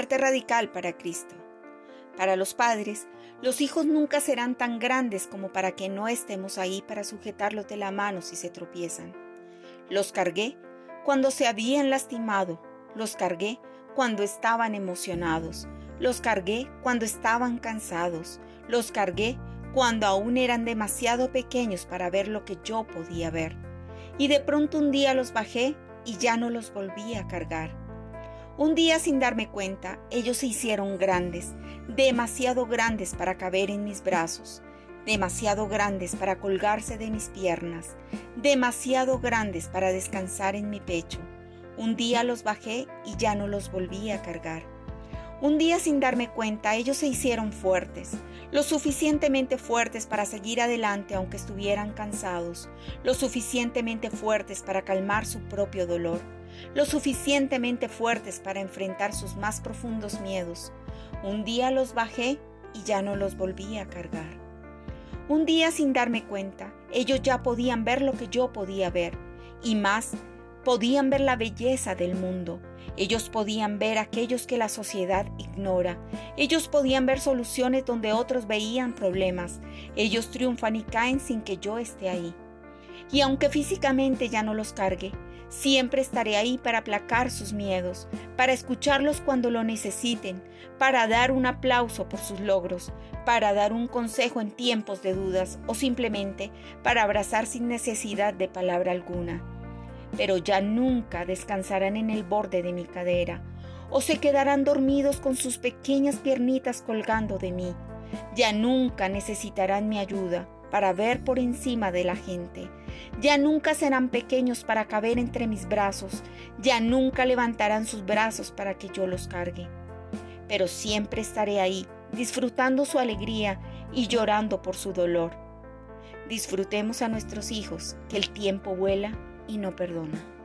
Parte radical para Cristo. Para los padres, los hijos nunca serán tan grandes como para que no estemos ahí para sujetarlos de la mano si se tropiezan. Los cargué cuando se habían lastimado, los cargué cuando estaban emocionados, los cargué cuando estaban cansados, los cargué cuando aún eran demasiado pequeños para ver lo que yo podía ver. Y de pronto un día los bajé y ya no los volví a cargar. Un día sin darme cuenta, ellos se hicieron grandes, demasiado grandes para caber en mis brazos, demasiado grandes para colgarse de mis piernas, demasiado grandes para descansar en mi pecho. Un día los bajé y ya no los volví a cargar. Un día sin darme cuenta, ellos se hicieron fuertes, lo suficientemente fuertes para seguir adelante aunque estuvieran cansados, lo suficientemente fuertes para calmar su propio dolor, lo suficientemente fuertes para enfrentar sus más profundos miedos. Un día los bajé y ya no los volví a cargar. Un día sin darme cuenta, ellos ya podían ver lo que yo podía ver, y más Podían ver la belleza del mundo. Ellos podían ver aquellos que la sociedad ignora. Ellos podían ver soluciones donde otros veían problemas. Ellos triunfan y caen sin que yo esté ahí. Y aunque físicamente ya no los cargue, siempre estaré ahí para aplacar sus miedos, para escucharlos cuando lo necesiten, para dar un aplauso por sus logros, para dar un consejo en tiempos de dudas o simplemente para abrazar sin necesidad de palabra alguna pero ya nunca descansarán en el borde de mi cadera, o se quedarán dormidos con sus pequeñas piernitas colgando de mí. Ya nunca necesitarán mi ayuda para ver por encima de la gente. Ya nunca serán pequeños para caber entre mis brazos. Ya nunca levantarán sus brazos para que yo los cargue. Pero siempre estaré ahí, disfrutando su alegría y llorando por su dolor. Disfrutemos a nuestros hijos, que el tiempo vuela y no perdona.